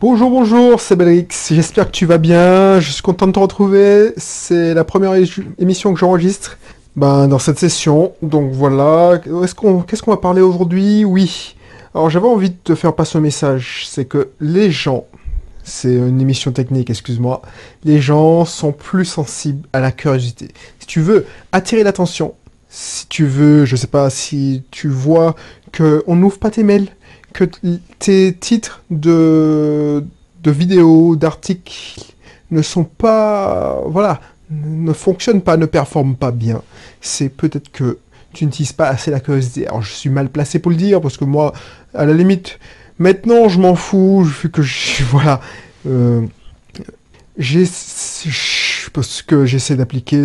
Bonjour, bonjour, c'est Belrix. J'espère que tu vas bien. Je suis content de te retrouver. C'est la première émission que j'enregistre ben, dans cette session. Donc voilà. Qu'est-ce qu'on va parler aujourd'hui? Oui. Alors j'avais envie de te faire passer un message. C'est que les gens, c'est une émission technique, excuse-moi, les gens sont plus sensibles à la curiosité. Si tu veux attirer l'attention, si tu veux, je sais pas, si tu vois que on n'ouvre pas tes mails, que tes titres de, de vidéos, d'articles ne sont pas, voilà, ne fonctionnent pas, ne performent pas bien, c'est peut-être que tu n'utilises pas assez la curiosité. Alors je suis mal placé pour le dire parce que moi, à la limite, maintenant je m'en fous, vu que je, voilà, euh, j'ai, parce que j'essaie d'appliquer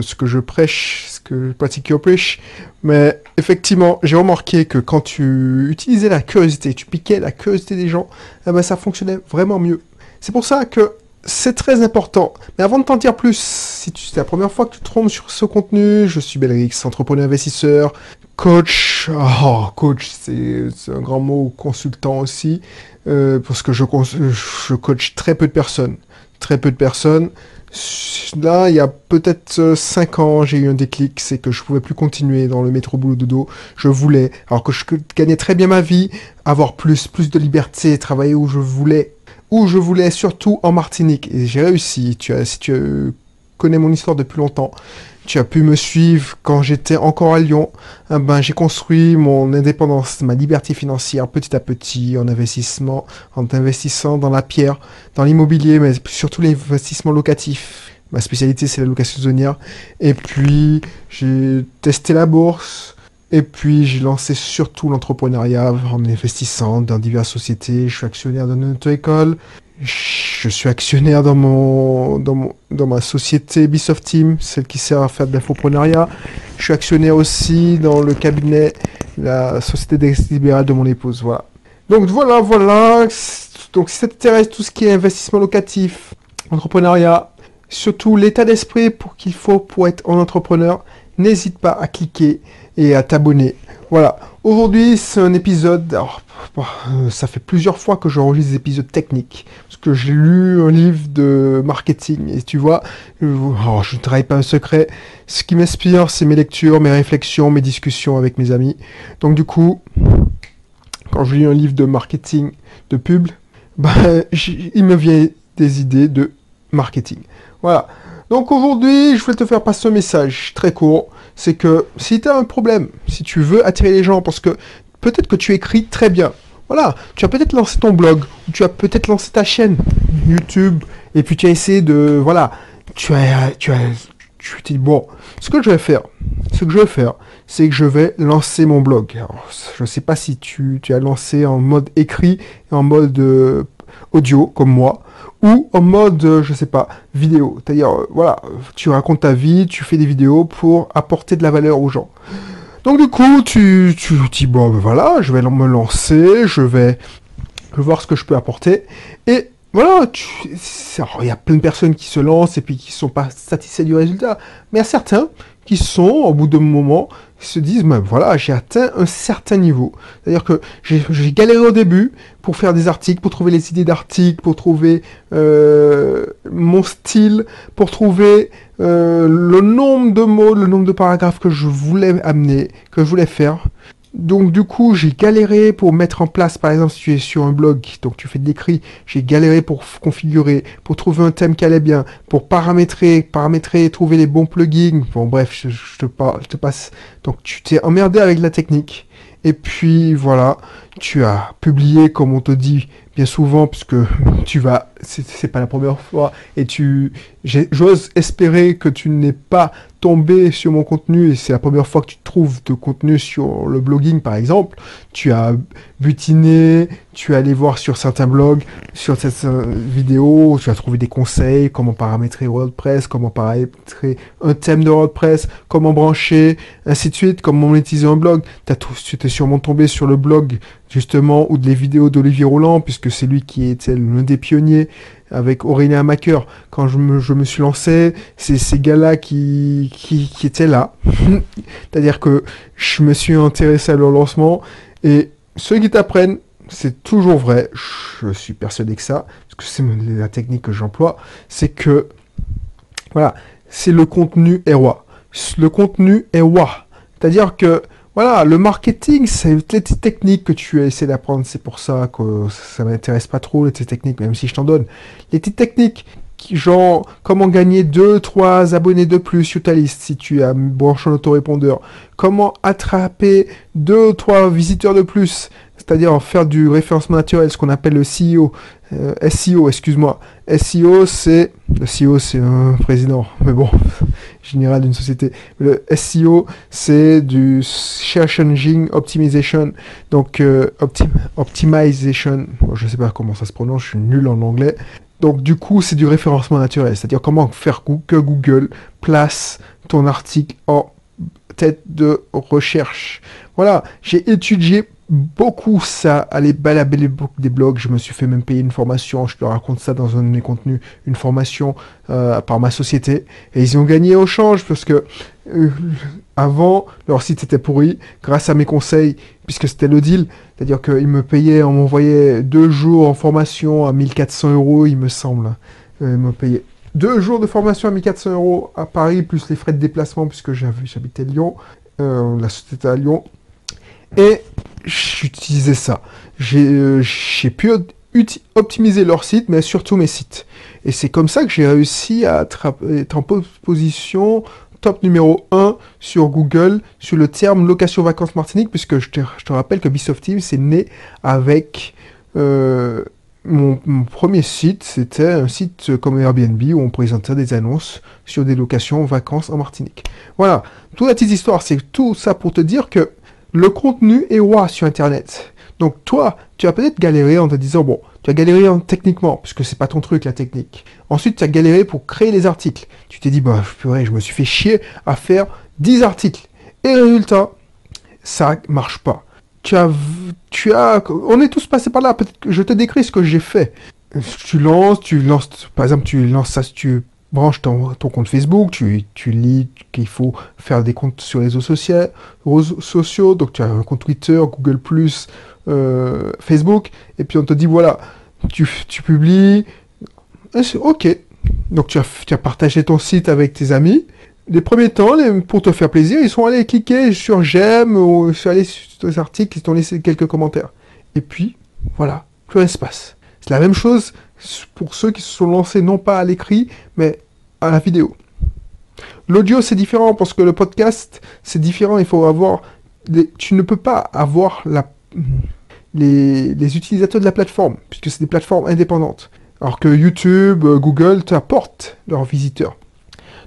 ce que je prêche, que je pratique prêche, mais effectivement, j'ai remarqué que quand tu utilisais la curiosité, tu piquais la curiosité des gens, eh ben, ça fonctionnait vraiment mieux. C'est pour ça que c'est très important. Mais avant de t'en dire plus, si c'est la première fois que tu te trompes sur ce contenu, je suis Belrix, entrepreneur investisseur, coach, oh, coach, c'est un grand mot, consultant aussi, euh, parce que je, je coach très peu de personnes. Très peu de personnes. Là, il y a peut-être 5 ans, j'ai eu un déclic, c'est que je pouvais plus continuer dans le métro boulot dodo. Je voulais, alors que je gagnais très bien ma vie, avoir plus, plus de liberté, travailler où je voulais, où je voulais, surtout en Martinique. Et j'ai réussi. Tu as, si tu euh, connais mon histoire depuis longtemps, tu as pu me suivre quand j'étais encore à Lyon. Ah ben, j'ai construit mon indépendance, ma liberté financière petit à petit en investissement, en investissant dans la pierre, dans l'immobilier, mais surtout l'investissement locatif. Ma spécialité, c'est la location saisonnière. Et puis, j'ai testé la bourse. Et puis, j'ai lancé surtout l'entrepreneuriat en investissant dans diverses sociétés. Je suis actionnaire d'une auto-école. Je suis actionnaire dans, mon, dans, mon, dans ma société Bisoft Team, celle qui sert à faire de l'infopreneuriat. Je suis actionnaire aussi dans le cabinet, la société d'exercice libéral de mon épouse. Voilà. Donc voilà, voilà. Donc si ça t'intéresse tout ce qui est investissement locatif, entrepreneuriat, surtout l'état d'esprit pour qu'il faut pour être un entrepreneur, n'hésite pas à cliquer et à t'abonner. Voilà. Aujourd'hui, c'est un épisode. Alors, ça fait plusieurs fois que j'enregistre des épisodes techniques. Parce que j'ai lu un livre de marketing. Et tu vois, je ne travaille pas un secret. Ce qui m'inspire, c'est mes lectures, mes réflexions, mes discussions avec mes amis. Donc, du coup, quand je lis un livre de marketing, de pub, bah, il me vient des idées de marketing. Voilà. Donc aujourd'hui, je voulais te faire passer un message très court. C'est que si tu as un problème, si tu veux attirer les gens, parce que peut-être que tu écris très bien. Voilà, tu as peut-être lancé ton blog, ou tu as peut-être lancé ta chaîne YouTube, et puis tu as essayé de... Voilà, tu as... Tu as tu dit, bon, ce que je vais faire, ce que je vais faire, c'est que je vais lancer mon blog. Alors, je ne sais pas si tu, tu as lancé en mode écrit et en mode euh, audio, comme moi, ou en mode, euh, je sais pas, vidéo. C'est-à-dire, euh, voilà, tu racontes ta vie, tu fais des vidéos pour apporter de la valeur aux gens. Donc du coup, tu, tu dis, bon, ben voilà, je vais me lancer, je vais, voir ce que je peux apporter. Et voilà, il y a plein de personnes qui se lancent et puis qui sont pas satisfaits du résultat. Mais il y a certains qui sont, au bout d'un moment, qui se disent, ben voilà, j'ai atteint un certain niveau. C'est-à-dire que j'ai galéré au début pour faire des articles, pour trouver les idées d'articles, pour trouver euh, mon style, pour trouver euh, le nombre de mots, le nombre de paragraphes que je voulais amener, que je voulais faire. Donc du coup, j'ai galéré pour mettre en place, par exemple, si tu es sur un blog, donc tu fais de l'écrit, j'ai galéré pour configurer, pour trouver un thème qui allait bien, pour paramétrer, paramétrer, trouver les bons plugins. Bon bref, je, te, je te passe. Donc tu t'es emmerdé avec la technique. Et puis voilà, tu as publié comme on te dit bien souvent, puisque tu vas, c'est pas la première fois, et tu, j'ose espérer que tu n'es pas sur mon contenu, et c'est la première fois que tu trouves de contenu sur le blogging par exemple, tu as butiné, tu es allé voir sur certains blogs, sur cette vidéo, tu as trouvé des conseils, comment paramétrer WordPress, comment paramétrer un thème de WordPress, comment brancher, ainsi de suite, comment monétiser un blog. Tu t'es sûrement tombé sur le blog justement ou des vidéos d'Olivier Roland, puisque c'est lui qui était l'un des pionniers avec Aurélien Macker. Quand je me, je me suis lancé, c'est ces gars-là qui, qui, qui étaient là. C'est-à-dire que je me suis intéressé à leur lancement et ceux qui t'apprennent, c'est toujours vrai, je suis persuadé que ça, parce que c'est la technique que j'emploie, c'est que, voilà, c'est le contenu est roi. Le contenu est roi. C'est-à-dire que, voilà, le marketing, c'est les techniques que tu essaies d'apprendre. C'est pour ça que ça m'intéresse pas trop, les techniques, même si je t'en donne. Les petites techniques genre comment gagner 2 3 abonnés de plus sur ta liste si tu as branché un autorépondeur, comment attraper 2 3 visiteurs de plus, c'est-à-dire faire du référencement naturel, ce qu'on appelle le CEO, euh, SEO, excuse-moi. SEO, c'est le CEO, c'est un président, mais bon, général d'une société. Le SEO, c'est du Search Engine Optimization, donc euh, optimization. je sais pas comment ça se prononce, je suis nul en anglais. Donc du coup, c'est du référencement naturel, c'est-à-dire comment faire que Google place ton article en tête de recherche. Voilà, j'ai étudié beaucoup ça, aller balaber des blogs, je me suis fait même payer une formation, je te raconte ça dans un de mes contenus, une formation euh, par ma société, et ils ont gagné au change parce que euh, avant, leur site était pourri, grâce à mes conseils, puisque c'était le deal, c'est-à-dire qu'ils me payaient, on m'envoyait deux jours en formation à 1400 euros, il me semble, euh, ils me payaient deux jours de formation à 1400 euros à Paris, plus les frais de déplacement, puisque j'habitais Lyon, la société à Lyon, et j'utilisais ça. J'ai pu optimiser leur site, mais surtout mes sites. Et c'est comme ça que j'ai réussi à être en position top numéro 1 sur Google sur le terme location vacances Martinique, puisque je te, rappelle que Bisoft Team, c'est né avec euh, mon, premier site, c'était un site comme Airbnb où on présentait des annonces sur des locations vacances en Martinique. Voilà, toute la petite histoire, c'est tout ça pour te dire que le contenu est roi sur Internet. Donc toi, tu as peut-être galéré en te disant, bon, tu as galéré en, techniquement, puisque c'est pas ton truc la technique. Ensuite, tu as galéré pour créer les articles. Tu t'es dit, bah, je me suis fait chier à faire 10 articles. Et résultat, ça marche pas. Tu as, tu as, on est tous passés par là. Peut-être que je te décris ce que j'ai fait. Tu lances, tu lances, par exemple, tu lances ça, tu branches ton, compte Facebook, tu, tu lis qu'il faut faire des comptes sur les réseaux sociaux, réseaux sociaux, donc tu as un compte Twitter, Google+, euh, Facebook, et puis on te dit, voilà, tu, tu publies, ok, donc tu as, partagé ton site avec tes amis, les premiers temps, pour te faire plaisir, ils sont allés cliquer sur j'aime ou sur tes articles, ils t'ont laissé quelques commentaires. Et puis, voilà, plus rien se passe. C'est la même chose pour ceux qui se sont lancés non pas à l'écrit, mais la vidéo. L'audio, c'est différent parce que le podcast, c'est différent. Il faut avoir. Tu ne peux pas avoir la... les... les utilisateurs de la plateforme, puisque c'est des plateformes indépendantes. Alors que YouTube, Google t'apportent leurs visiteurs.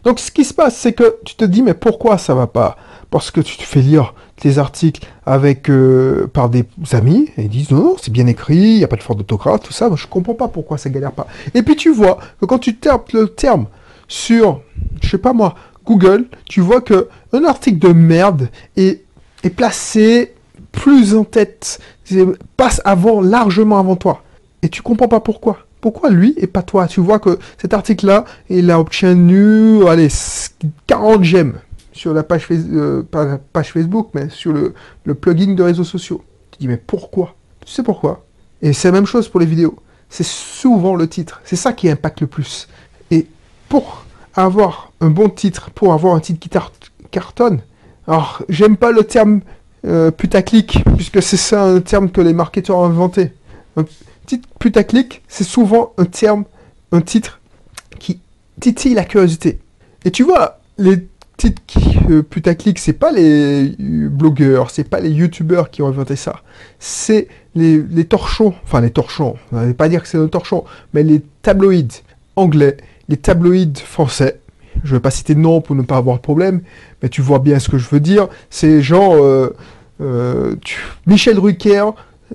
Donc ce qui se passe, c'est que tu te dis, mais pourquoi ça va pas? Parce que tu te fais lire tes articles avec euh, par des amis et ils disent non, c'est bien écrit, il n'y a pas de faute d'autographe, tout ça. Moi, je comprends pas pourquoi ça galère pas. Et puis tu vois que quand tu tapes le terme sur, je sais pas moi, Google, tu vois que un article de merde est, placé plus en tête, passe avant, largement avant toi. Et tu comprends pas pourquoi. Pourquoi lui et pas toi? Tu vois que cet article-là, il a obtenu, allez, 40 j'aime sur la page, euh, pas page Facebook, mais sur le, le plugin de réseaux sociaux. Tu dis, mais pourquoi? Tu sais pourquoi? Et c'est la même chose pour les vidéos. C'est souvent le titre. C'est ça qui impacte le plus. Et pour avoir un bon titre, pour avoir un titre qui cartonne, alors j'aime pas le terme euh, putaclic, puisque c'est ça un terme que les marketeurs ont inventé. Un titre putaclic, c'est souvent un terme, un titre qui titille la curiosité. Et tu vois, les titres euh, putaclic, c'est pas les blogueurs, c'est pas les youtubeurs qui ont inventé ça. C'est les, les torchons, enfin les torchons, on va pas dire que c'est un torchon, mais les tabloïds anglais les tabloïds français, je ne vais pas citer de nom pour ne pas avoir de problème, mais tu vois bien ce que je veux dire, c'est genre euh, euh, Michel Drucker,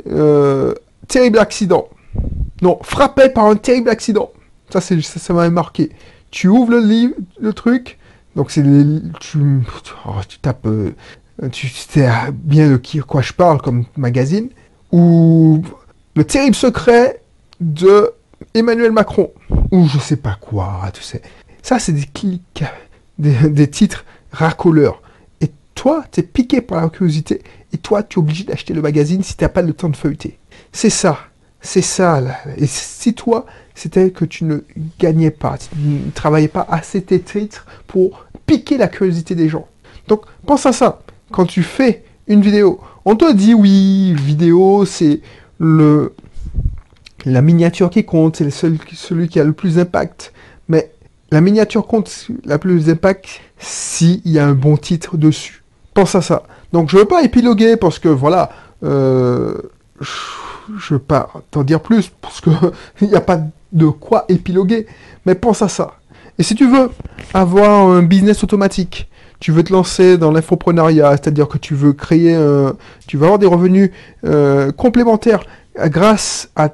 euh, terrible accident. Non, frappé par un terrible accident. Ça, c'est, ça, m'a marqué. Tu ouvres le livre, le truc, donc c'est tu, oh, tu tapes, tu sais bien de qui, quoi je parle comme magazine, ou le terrible secret de Emmanuel Macron, ou je sais pas quoi, tu sais. Ça, c'est des clics, des, titres racoleurs. Et toi, tu es piqué par la curiosité, et toi, tu es obligé d'acheter le magazine si tu n'as pas le temps de feuilleter. C'est ça. C'est ça. Et si toi, c'était que tu ne gagnais pas, tu ne travaillais pas assez tes titres pour piquer la curiosité des gens. Donc, pense à ça. Quand tu fais une vidéo, on te dit oui, vidéo, c'est le la miniature qui compte, c'est celui qui a le plus d'impact. Mais la miniature compte la plus d'impact s'il y a un bon titre dessus. Pense à ça. Donc je ne veux pas épiloguer parce que voilà, euh, je ne veux pas t'en dire plus parce qu'il n'y a pas de quoi épiloguer. Mais pense à ça. Et si tu veux avoir un business automatique, tu veux te lancer dans l'infoprenariat, c'est-à-dire que tu veux créer, tu veux avoir des revenus euh, complémentaires grâce à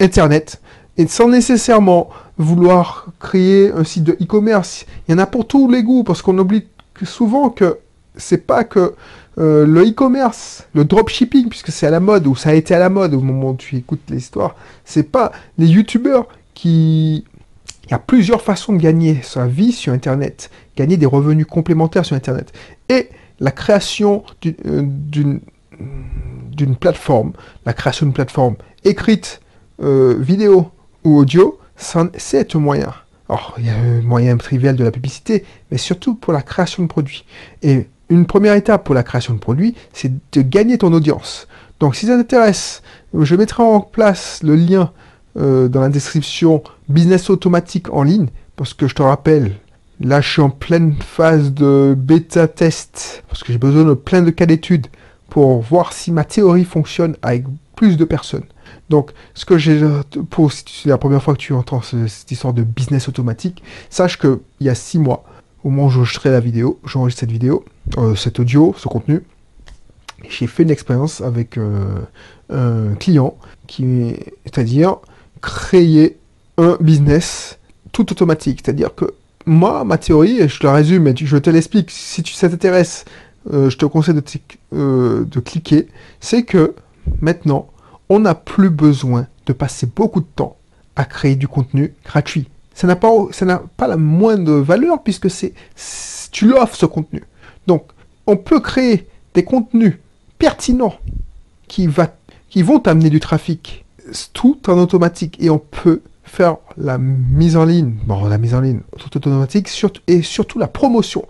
Internet, et sans nécessairement vouloir créer un site de e-commerce. Il y en a pour tous les goûts, parce qu'on oublie souvent que c'est pas que euh, le e-commerce, le dropshipping, puisque c'est à la mode, ou ça a été à la mode au moment où tu écoutes l'histoire, c'est pas les youtubeurs qui... Il y a plusieurs façons de gagner sa vie sur Internet, gagner des revenus complémentaires sur Internet. Et la création euh, d'une d'une plateforme, la création d'une plateforme écrite, euh, vidéo ou audio, c'est un moyen. Alors, il y a un moyen trivial de la publicité, mais surtout pour la création de produits. Et une première étape pour la création de produits, c'est de gagner ton audience. Donc, si ça t'intéresse, je mettrai en place le lien euh, dans la description Business automatique en ligne, parce que je te rappelle, là, je suis en pleine phase de bêta test, parce que j'ai besoin de plein de cas d'études pour voir si ma théorie fonctionne avec plus de personnes. Donc, ce que j'ai pour si c'est la première fois que tu entends cette histoire de business automatique, sache que il y a six mois, au moment où j'enregistrais la vidéo, j'enregistre cette vidéo, euh, cet audio, ce contenu, j'ai fait une expérience avec euh, un client qui, c'est-à-dire créer un business tout automatique. C'est-à-dire que moi, ma théorie, et je te la résume, mais je te l'explique, si tu, ça t'intéresse, euh, je te conseille euh, de cliquer, c'est que maintenant, on n'a plus besoin de passer beaucoup de temps à créer du contenu gratuit. Ça n'a pas, pas la moindre valeur puisque c'est, tu l'offres ce contenu. Donc, on peut créer des contenus pertinents qui, vont t'amener du trafic, tout en automatique, et on peut faire la mise en ligne, bon, la mise en ligne tout automatique, et surtout la promotion.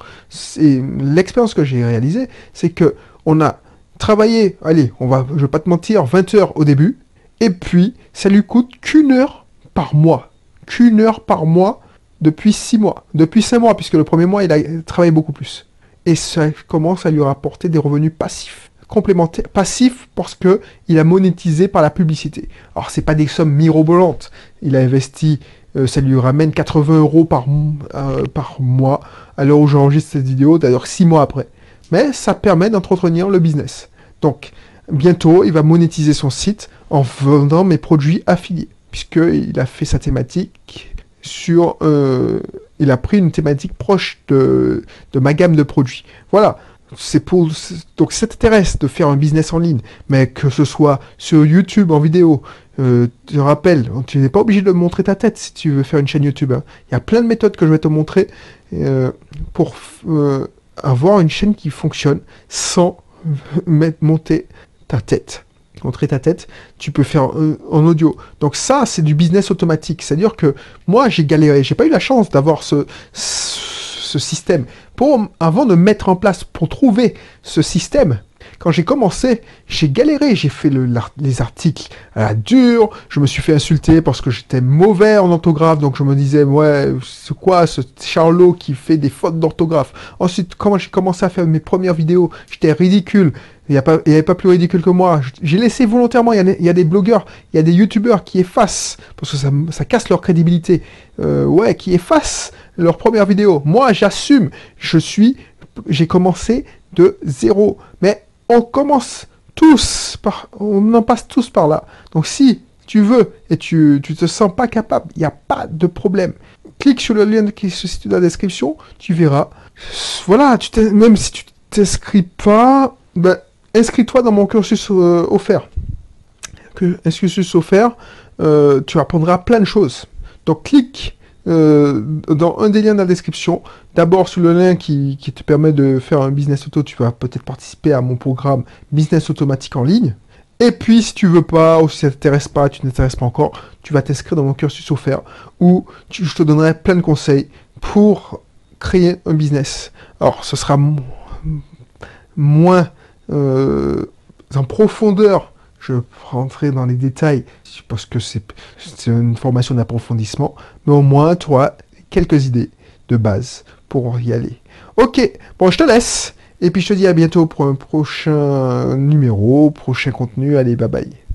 L'expérience que j'ai réalisée, c'est que on a travaillé, allez, on va, je vais pas te mentir, 20 heures au début, et puis ça lui coûte qu'une heure par mois, qu'une heure par mois depuis 6 mois, depuis 5 mois, puisque le premier mois il a travaillé beaucoup plus. Et ça commence à lui rapporter des revenus passifs complémentaire, passif parce que il a monétisé par la publicité. Alors c'est pas des sommes mirobolantes. Il a investi, euh, ça lui ramène 80 euros par, euh, par mois à l'heure où j'enregistre cette vidéo, d'ailleurs 6 mois après. Mais ça permet d'entretenir le business. Donc bientôt il va monétiser son site en vendant mes produits affiliés, puisqu'il a fait sa thématique sur... Euh, il a pris une thématique proche de, ma gamme de produits. Voilà, c'est pour donc ça t'intéresse de faire un business en ligne, mais que ce soit sur YouTube en vidéo, euh, je te rappelle, tu n'es pas obligé de montrer ta tête si tu veux faire une chaîne YouTube. Hein. Il y a plein de méthodes que je vais te montrer euh, pour euh, avoir une chaîne qui fonctionne sans mettre monter ta tête. Montrer ta tête, tu peux faire en audio. Donc ça, c'est du business automatique. C'est-à-dire que moi, j'ai galéré, j'ai pas eu la chance d'avoir ce ce système. Pour, avant de mettre en place, pour trouver ce système, quand j'ai commencé, j'ai galéré, j'ai fait le, les articles à la dure, je me suis fait insulter parce que j'étais mauvais en orthographe, donc je me disais, ouais, c'est quoi ce Charlot qui fait des fautes d'orthographe? Ensuite, quand j'ai commencé à faire mes premières vidéos, j'étais ridicule, il n'y avait pas plus ridicule que moi. J'ai laissé volontairement, il y, a, des blogueurs, il y a des youtubeurs qui effacent, parce que ça, ça casse leur crédibilité, euh, ouais, qui effacent leur première vidéo. Moi, j'assume, je suis, j'ai commencé de zéro. Mais on commence tous par, on en passe tous par là. Donc si tu veux et tu, tu te sens pas capable, il n'y a pas de problème. Clique sur le lien qui se situe dans la description, tu verras. Voilà, tu même si tu t'inscris pas, ben, inscris-toi dans mon cursus euh, offert. Que, cursus offert, euh, tu apprendras plein de choses. Donc clique euh, dans un des liens de la description. D'abord sur le lien qui, te permet de faire un business auto, tu vas peut-être participer à mon programme Business automatique en ligne. Et puis, si tu veux pas, ou si ça t'intéresse pas, tu t'intéresses pas encore, tu vas t'inscrire dans mon cursus offert où je te donnerai plein de conseils pour créer un business. Alors, ce sera moins euh, en profondeur. Je rentrer dans les détails parce que c'est une formation d'approfondissement, mais au moins auras quelques idées de base pour y aller. Ok, bon, je te laisse. Et puis je te dis à bientôt pour un prochain numéro, prochain contenu. Allez, bye bye.